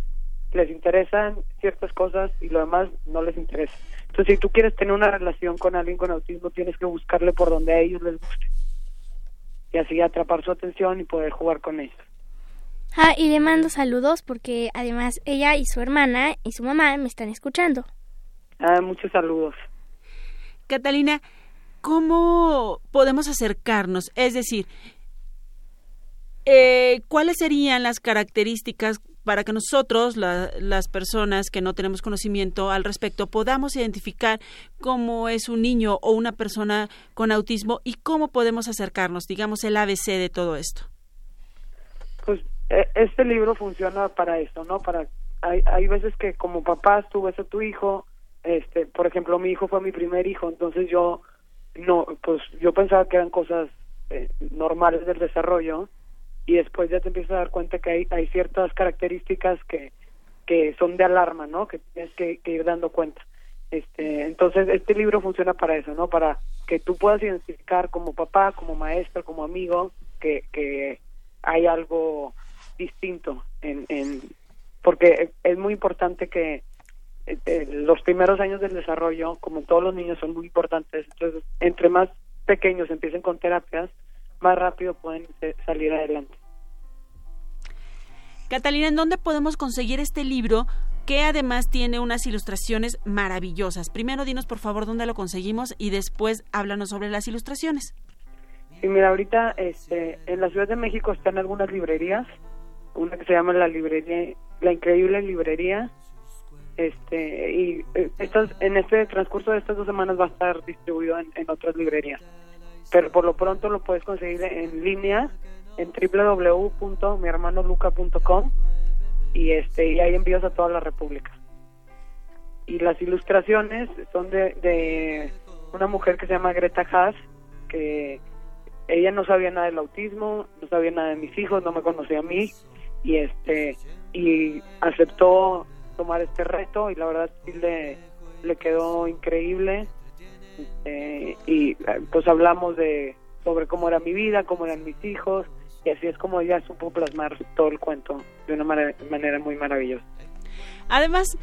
les interesan ciertas cosas y lo demás no les interesa. Entonces, si tú quieres tener una relación con alguien con autismo, tienes que buscarle por donde a ellos les guste. Y así atrapar su atención y poder jugar con ellos. Ah, y le mando saludos porque además ella y su hermana y su mamá me están escuchando. Ah, muchos saludos. Catalina, ¿cómo podemos acercarnos? Es decir, eh, ¿cuáles serían las características para que nosotros, las personas que no tenemos conocimiento al respecto, podamos identificar cómo es un niño o una persona con autismo y cómo podemos acercarnos, digamos, el ABC de todo esto? Pues e, este libro funciona para eso, ¿no? Para hay, hay veces que como papás tú ves a tu hijo, este, por ejemplo, mi hijo fue mi primer hijo, entonces yo no, pues yo pensaba que eran cosas eh, normales del desarrollo y después ya te empiezas a dar cuenta que hay, hay ciertas características que, que son de alarma, ¿no? Que tienes que, ir dando cuenta. Este, entonces, este libro funciona para eso, ¿no? Para que tú puedas identificar como papá, como maestro, como amigo, que, que hay algo distinto en, en porque es muy importante que eh, los primeros años del desarrollo, como todos los niños, son muy importantes. Entonces, entre más pequeños empiecen con terapias, más rápido pueden salir adelante. Catalina, ¿en dónde podemos conseguir este libro que además tiene unas ilustraciones maravillosas? Primero dinos por favor dónde lo conseguimos y después háblanos sobre las ilustraciones. Sí, mira, ahorita este, en la Ciudad de México están algunas librerías, una que se llama la librería, la increíble librería, este, y eh, estas, en este transcurso de estas dos semanas va a estar distribuido en otras librerías pero por lo pronto lo puedes conseguir en línea en www.mihermanoluca.com y este y hay envíos a toda la República. Y las ilustraciones son de, una mujer que se llama Greta Haas, que ella no sabía nada del autismo, no sabía nada de mis hijos, no me conocía a mí y este y aceptó tomar este reto y la verdad sí le le quedó increíble este, y pues hablamos de sobre cómo era mi vida, cómo eran mis hijos y así es como ella supo plasmar todo el cuento de una manera muy maravillosa. Además,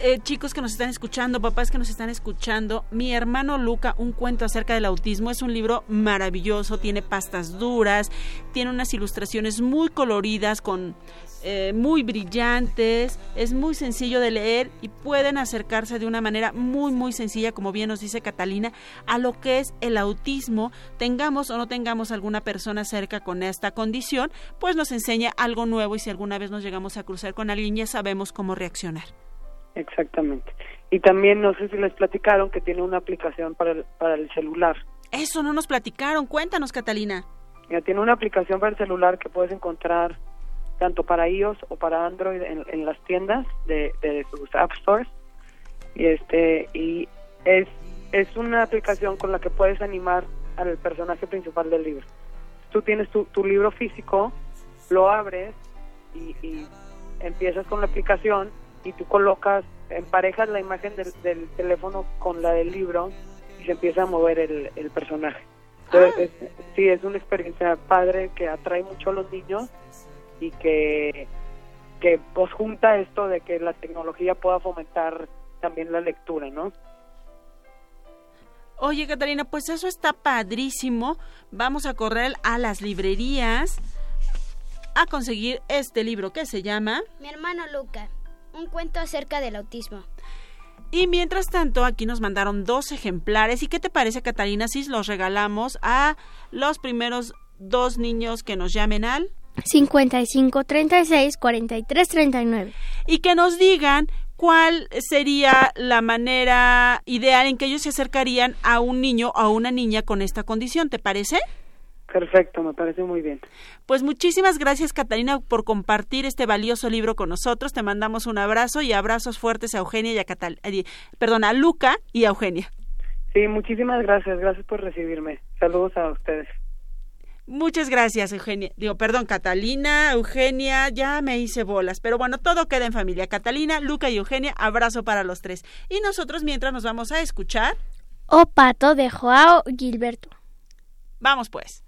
eh, chicos que nos están escuchando, papás que nos están escuchando, mi hermano Luca, un cuento acerca del autismo, es un libro maravilloso, tiene pastas duras, tiene unas ilustraciones muy coloridas, con eh, muy brillantes, es muy sencillo de leer y pueden acercarse de una manera muy muy sencilla, como bien nos dice Catalina, a lo que es el autismo, tengamos o no tengamos alguna persona cerca con esta condición, pues nos enseña algo nuevo y si alguna vez nos llegamos a cruzar con alguien ya sabemos cómo reaccionar. Exactamente. Y también no sé si les platicaron que tiene una aplicación para el, para el celular. Eso no nos platicaron. Cuéntanos, Catalina. Ya tiene una aplicación para el celular que puedes encontrar tanto para iOS o para Android en, las tiendas de, de, sus App Stores. Y este y es es una aplicación con la que puedes animar al personaje principal del libro. Tú tienes tu, tu libro físico, lo abres y, y empiezas con la aplicación y tú colocas, emparejas la imagen del, teléfono con la del libro y se empieza a mover el, el personaje. Entonces, ah. sí, es una experiencia padre que atrae mucho a los niños y que, que pues junta esto de que la tecnología pueda fomentar también la lectura, ¿no? Oye, Catalina, pues eso está padrísimo. Vamos a correr a las librerías a conseguir este libro que se llama Mi hermano Luca un cuento acerca del autismo. Y mientras tanto, aquí nos mandaron dos ejemplares. ¿Y qué te parece, Catalina, si los regalamos a los primeros dos niños que nos llamen al 55 36 43 39 y que nos digan cuál sería la manera ideal en que ellos se acercarían a un niño o a una niña con esta condición, ¿te parece? Perfecto, me parece muy bien. Pues muchísimas gracias Catalina por compartir este valioso libro con nosotros. Te mandamos un abrazo y abrazos fuertes a Eugenia y a Catal eh, perdón, a Luca y a Eugenia. Sí, muchísimas gracias, gracias por recibirme. Saludos a ustedes. Muchas gracias, Eugenia. Digo, perdón, Catalina, Eugenia, ya me hice bolas. Pero bueno, todo queda en familia. Catalina, Luca y Eugenia, abrazo para los tres. Y nosotros mientras nos vamos a escuchar. O Pato de Joao Gilberto. Vamos pues.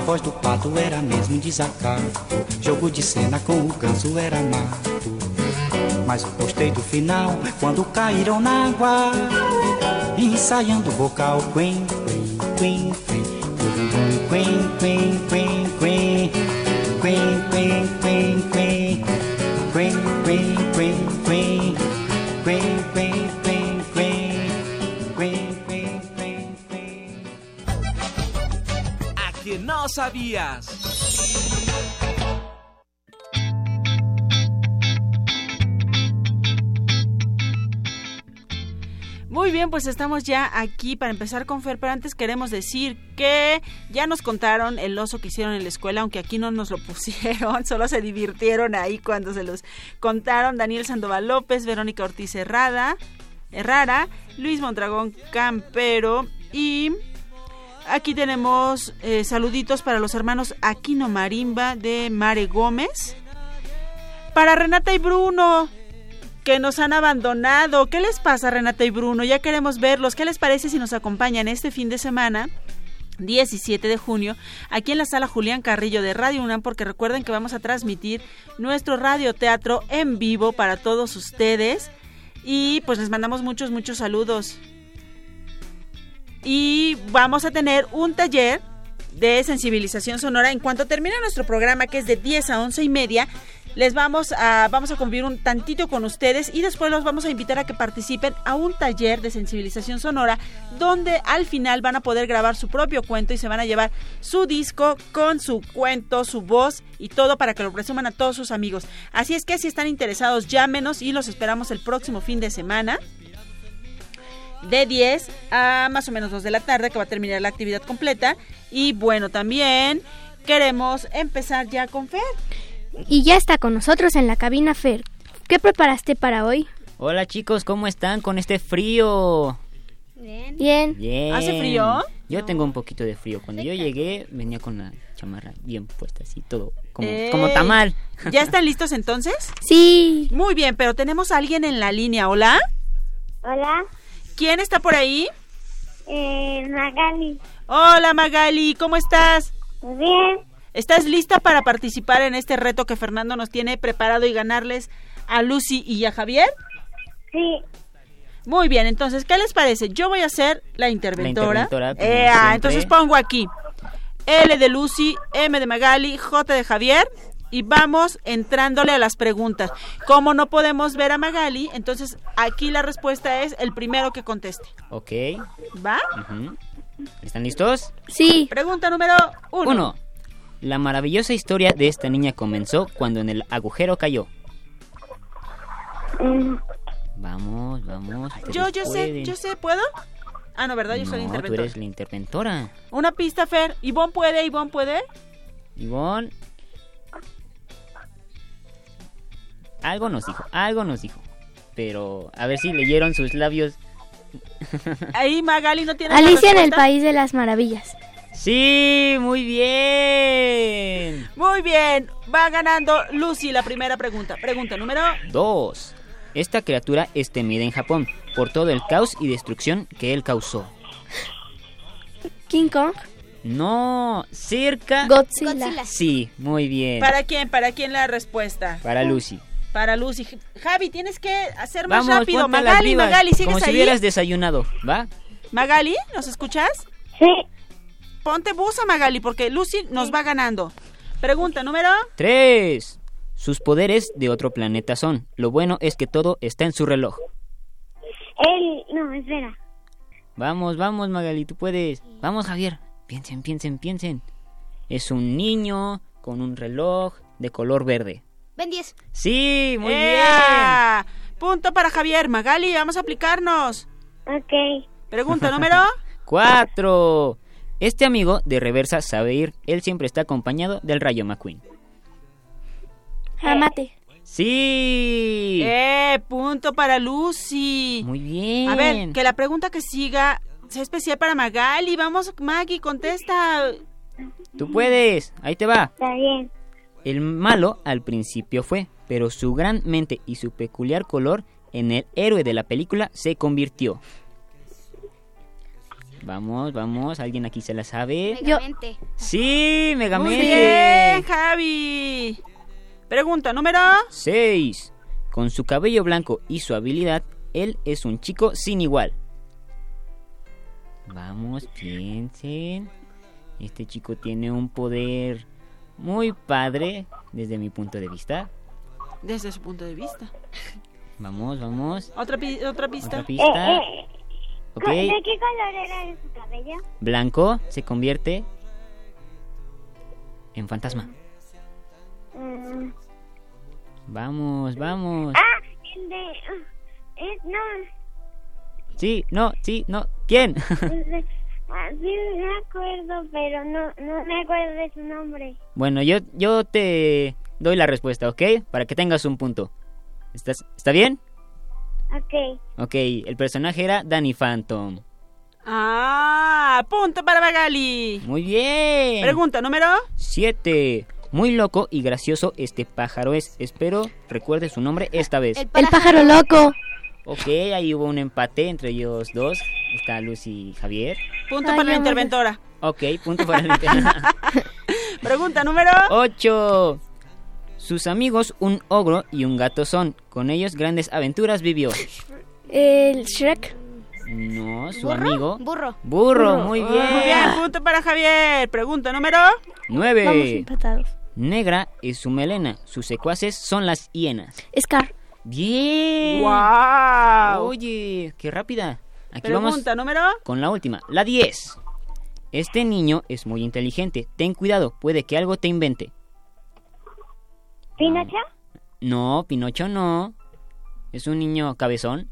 A voz do pato era mesmo desacato. Jogo de cena com o ganso era mato. Mas eu gostei do final quando caíram na água. Ensaiando o vocal. Quen, quen, quen, quen. Quen, quen, quen, quen. Quen, quen, quen, quen. Sabías. Muy bien, pues estamos ya aquí para empezar con Fer, pero antes queremos decir que ya nos contaron el oso que hicieron en la escuela, aunque aquí no nos lo pusieron, solo se divirtieron ahí cuando se los contaron Daniel Sandoval López, Verónica Ortiz Herrada, Herrara, Luis Mondragón Campero y aquí tenemos eh, saluditos para los hermanos Aquino Marimba de Mare Gómez. Para Renata y Bruno, que nos han abandonado. ¿Qué les pasa, Renata y Bruno? Ya queremos verlos. ¿Qué les parece si nos acompañan este fin de semana? 17 de junio, aquí en la sala Julián Carrillo de Radio UNAM, porque recuerden que vamos a transmitir nuestro radioteatro en vivo para todos ustedes. Y pues les mandamos muchos, muchos saludos. Y vamos a tener un taller de sensibilización sonora en cuanto termine nuestro programa, que es de 10 a 11 y media les vamos a, vamos a convivir un tantito con ustedes y después los vamos a invitar a que participen a un taller de sensibilización sonora donde al final van a poder grabar su propio cuento y se van a llevar su disco con su cuento, su voz y todo para que lo presuman a todos sus amigos. Así es que si están interesados, llámenos y los esperamos el próximo fin de semana de 10 a más o menos 2 de la tarde que va a terminar la actividad completa y bueno también queremos empezar ya con Fer. Y ya está con nosotros en la cabina Fer. ¿Qué preparaste para hoy? Hola chicos, ¿cómo están con este frío? Bien. Bien. ¿Hace frío? Yo tengo un poquito de frío. Cuando yo llegué venía con la chamarra bien puesta, así todo como, Ey. como tamal. ¿Ya están listos entonces? Sí. Muy bien, pero tenemos a alguien en la línea. ¿Hola? Hola, ¿Quién está por ahí? eh, Magali. Hola Magali, ¿cómo estás? Bien, ¿Estás lista para participar en este reto que Fernando nos tiene preparado y ganarles a Lucy y a Javier? sí, Muy bien, entonces, ¿qué les parece? Yo voy a ser la interventora. Eh, entonces pongo aquí L de Lucy, M de Magali, J de Javier y vamos entrándole a las preguntas. Como no podemos ver a Magali, entonces aquí la respuesta es el primero que conteste. Ok. ¿Va? ¿Están listos? Sí. Pregunta número uno. Uno. La maravillosa historia de esta niña comenzó cuando en el agujero cayó. mm, Vamos, vamos. Yo, yo sé, yo sé, ¿puedo? Ah, no, ¿verdad? Yo soy la No, tú interventora. eres la interventora. Una pista, Fer. ¿Ivonne puede? ¿Ivonne puede? Ivonne. Algo nos dijo, algo nos dijo. Pero a ver si leyeron sus labios. Ahí Magali no tiene la Alicia en el. País de las Maravillas. Sí, muy bien. Muy bien, va ganando Lucy la primera pregunta. Pregunta número Dos. Esta criatura es temida en Japón por todo el caos y destrucción que él causó. King Kong. No, cerca. Godzilla. Sí, muy bien. ¿Para quién? ¿Para quién la respuesta? Para Lucy. Para Lucy. Javi, tienes que hacer más Vamos, rápido. Magali, Magali, ¿sigues Como si ahí? hubieras desayunado, ¿va? Magali, ¿nos escuchas? Sí. Ponte busa, Magali, porque Lucy nos va ganando. Pregunta número Tres. Sus poderes de otro planeta son. Lo bueno es que todo está en su reloj. él, no, espera. Vamos, vamos, Magali, tú puedes. Vamos, Javier. Piensen, piensen, piensen. Es un niño con un reloj de color verde. Ben 10. Sí, muy ¡Ea! Punto para Javier. Magali, vamos a aplicarnos. Ok. Pregunta número bien. Cuatro. Este amigo de reversa sabe ir. Él siempre está acompañado del Rayo McQueen. Amate. Sí. ¡Eh! Punto para Lucy. Muy bien. A ver, que la pregunta que siga sea especial para Magali. Vamos, Maggie, contesta. Tú puedes. Ahí te va. Está bien. El malo al principio fue, pero su gran mente y su peculiar color en el héroe de la película se convirtió. Vamos, vamos, alguien aquí se la sabe. Megamente. Sí, Muy Megamente. bien, Javi. Pregunta número 6. Con su cabello blanco y su habilidad, él es un chico sin igual. Vamos, piensen. Este chico tiene un poder muy padre desde mi punto de vista. desde su punto de vista. Vamos, vamos. Otra, pi- otra pista. Otra pista. Eh, eh. ¿De qué color era su cabello? Blanco se convierte en fantasma. Mm, Vamos, vamos. Ah, el de... es, no, Sí, no, sí, no. ¿Quién? Ah, sí me acuerdo, pero no, no me acuerdo de su nombre. bueno, yo, yo te doy la respuesta, ¿ok? Para que tengas un punto. ¿Estás, ¿Está bien? Ok, Ok, el personaje era Danny Phantom. Ah, punto para Magali. Muy bien. Pregunta número 7. Muy loco y gracioso este pájaro es. Espero recuerde su nombre esta vez. El pájaro loco. Ok, ahí hubo un empate entre ellos dos. Está Lucy y Javier. Punto Ay, para la interventora. Ok, punto para la interventora. Pregunta número 8. Sus amigos, un ogro y un gato son. Con ellos grandes aventuras vivió. El Shrek. No, su ¿Burro? amigo. Burro. Burro, Burro. muy Muy bien. bien, punto para Javier. Pregunta número Vamos 9. empatados. Negra es su melena. Sus secuaces son las hienas. Scar. Bien. Wow. Oye, qué rápida. Aquí vamos Pregunta número con la última, la 10. Este niño es muy inteligente. Ten cuidado, puede que algo te invente. ¿Pinocho? No, Pinocho no. Es un niño cabezón.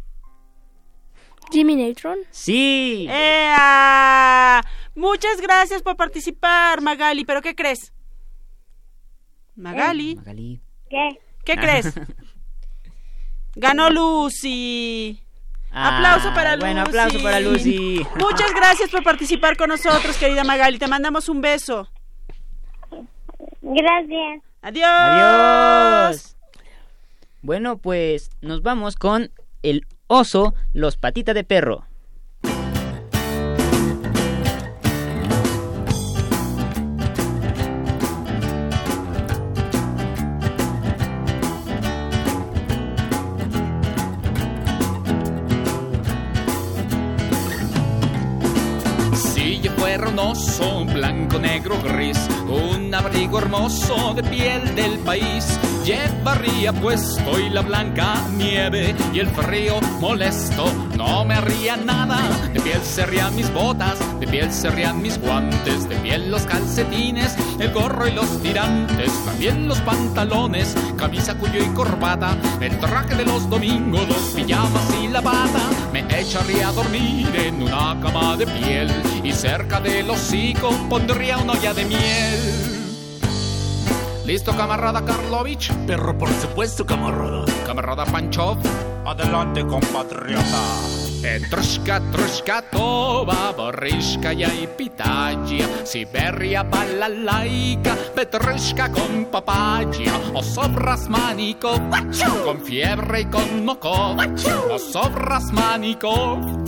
Jimmy Neutron. Sí. ¡Ea! Muchas gracias por participar, Magali. ¿Pero qué crees? Magali, Magali. ¿Qué? ¿qué crees? Ganó Lucy. Ah, aplauso para Lucy. Bueno, aplauso para Lucy. Muchas gracias por participar con nosotros, querida Magali. Te mandamos un beso. Gracias. Adiós. Adiós. Bueno, pues nos vamos con el oso, los patitas de perro. Si yo fuera un oso blanco, negro, gris, un abrigo hermoso de piel del país, llevaría puesto y la blanca nieve y el frío molesto no me haría nada. De piel serían mis botas, de piel serían mis guantes, de piel los calcetines, el gorro y los tirantes, también los pantalones, camisa, cuello y corbata, el traje de los domingos, los pijamas y la bata. Me echaría a dormir en una cama de piel y cerca del hocico pondría una olla de miel. ¿Listo, camarada Karlovich? Perro, por supuesto, camarada. Camarada Panchov. Adelante, compatriota. Petrushka, trushka, toba, borishkaya y pitaya, Siberia, balalaika, Petrushka con papaya, Osobras Manikov, con fiebre y con mokov, Osobras Manikov,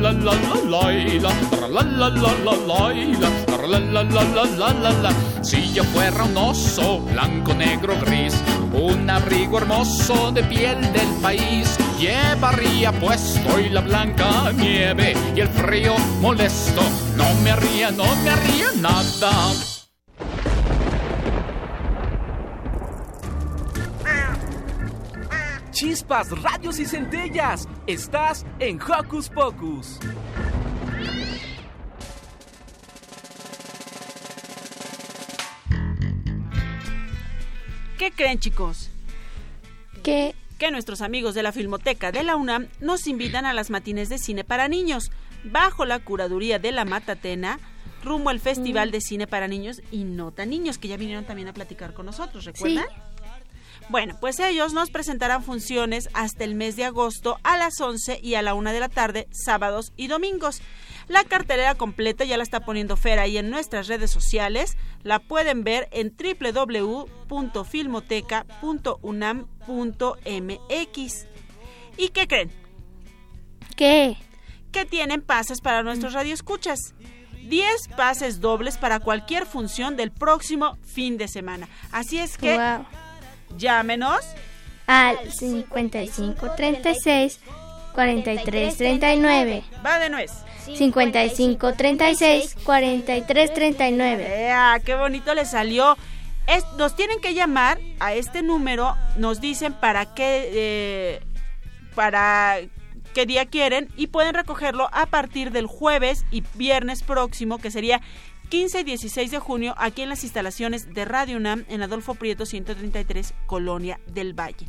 la la la la la la la la la la la la si yo fuera un oso blanco negro gris un abrigo hermoso de piel del país llevaría puesto y la blanca nieve y el frío molesto no me haría no me haría nada Chispas, radios y centellas. Estás en Hocus Pocus. ¿Qué creen, chicos? ¿Qué? Que nuestros amigos de la Filmoteca de la UNAM nos invitan a las matines de cine para niños, bajo la curaduría de la Matatena, rumbo al Festival Mm. de Cine para Niños y No Tan Niños, que ya vinieron también a platicar con nosotros, ¿recuerdan? Bueno, pues ellos nos presentarán funciones hasta el mes de agosto a las 11 y a la 1 de la tarde, sábados y domingos. La cartelera completa ya la está poniendo Fer ahí en nuestras redes sociales. La pueden ver en www.filmoteca.unam.mx. ¿Y qué creen? ¿Qué? Que tienen pases para nuestros radioescuchas. 10 pases dobles para cualquier función del próximo fin de semana. Así es que Wow. Llámenos Al 55 36 43 39. Va de nuez. 55 36 43 39. ¡Ea! ¡Qué bonito le salió! Es- nos tienen que llamar a este número, nos dicen para qué, eh, para qué día quieren y pueden recogerlo a partir del jueves y viernes próximo, que sería 15 y 16 de junio, aquí en las instalaciones de Radio UNAM en Adolfo Prieto 133, Colonia del Valle.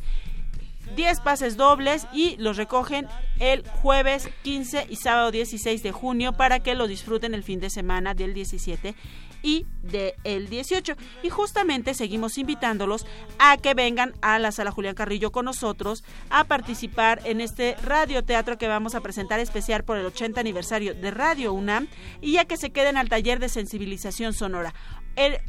10 pases dobles y los recogen el jueves 15 y sábado 16 de junio para que lo disfruten el fin de semana del 17 y del 18. Y justamente seguimos invitándolos a que vengan a la sala Julián Carrillo con nosotros a participar en este radioteatro que vamos a presentar especial por el 80 aniversario de Radio UNAM y a que se queden al taller de sensibilización sonora.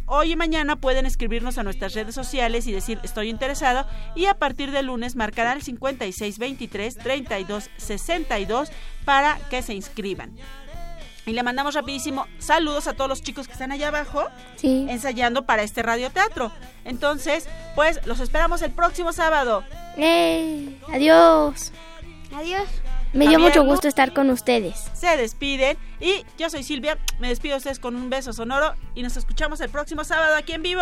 Hoy y mañana pueden escribirnos a nuestras redes sociales y decir estoy interesado y a partir del lunes marcarán el 5623 3262 para que se inscriban. Y le mandamos rapidísimo saludos a todos los chicos que están allá abajo ensayando para este radioteatro. Entonces, pues los esperamos el próximo sábado. ¡Eh! Adiós. Adiós. Me dio mucho gusto estar con ustedes. Se despiden y yo soy Silvia. Me despido a ustedes con un beso sonoro y nos escuchamos el próximo sábado aquí en vivo.